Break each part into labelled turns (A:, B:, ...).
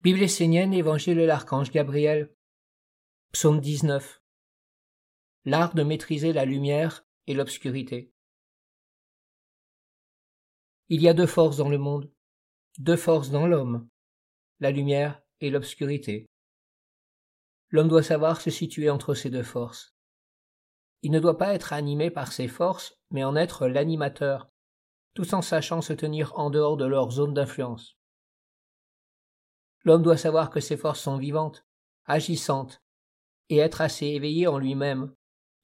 A: Bible essénienne, Évangile de l'Archange Gabriel, Psaume 19. L'art de maîtriser la lumière et l'obscurité. Il y a deux forces dans le monde, deux forces dans l'homme, la lumière et l'obscurité. L'homme doit savoir se situer entre ces deux forces. Il ne doit pas être animé par ces forces, mais en être l'animateur, tout en sachant se tenir en dehors de leur zone d'influence. L'homme doit savoir que ses forces sont vivantes, agissantes, et être assez éveillé en lui-même,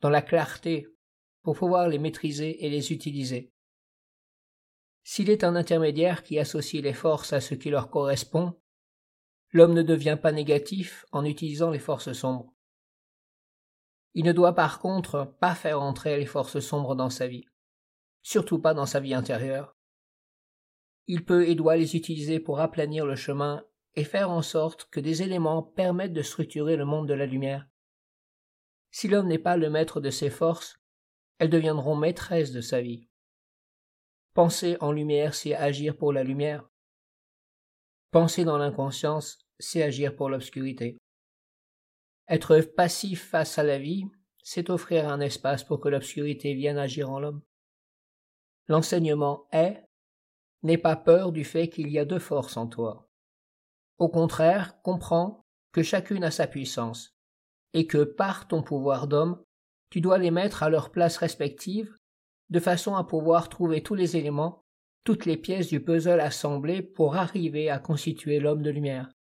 A: dans la clarté, pour pouvoir les maîtriser et les utiliser. S'il est un intermédiaire qui associe les forces à ce qui leur correspond, l'homme ne devient pas négatif en utilisant les forces sombres. Il ne doit par contre pas faire entrer les forces sombres dans sa vie, surtout pas dans sa vie intérieure. Il peut et doit les utiliser pour aplanir le chemin et faire en sorte que des éléments permettent de structurer le monde de la lumière. Si l'homme n'est pas le maître de ses forces, elles deviendront maîtresses de sa vie. Penser en lumière, c'est agir pour la lumière. Penser dans l'inconscience, c'est agir pour l'obscurité. Être passif face à la vie, c'est offrir un espace pour que l'obscurité vienne agir en l'homme. L'enseignement est N'aie pas peur du fait qu'il y a deux forces en toi. Au contraire, comprends que chacune a sa puissance, et que par ton pouvoir d'homme, tu dois les mettre à leur place respective, de façon à pouvoir trouver tous les éléments, toutes les pièces du puzzle assemblées pour arriver à constituer l'homme de lumière.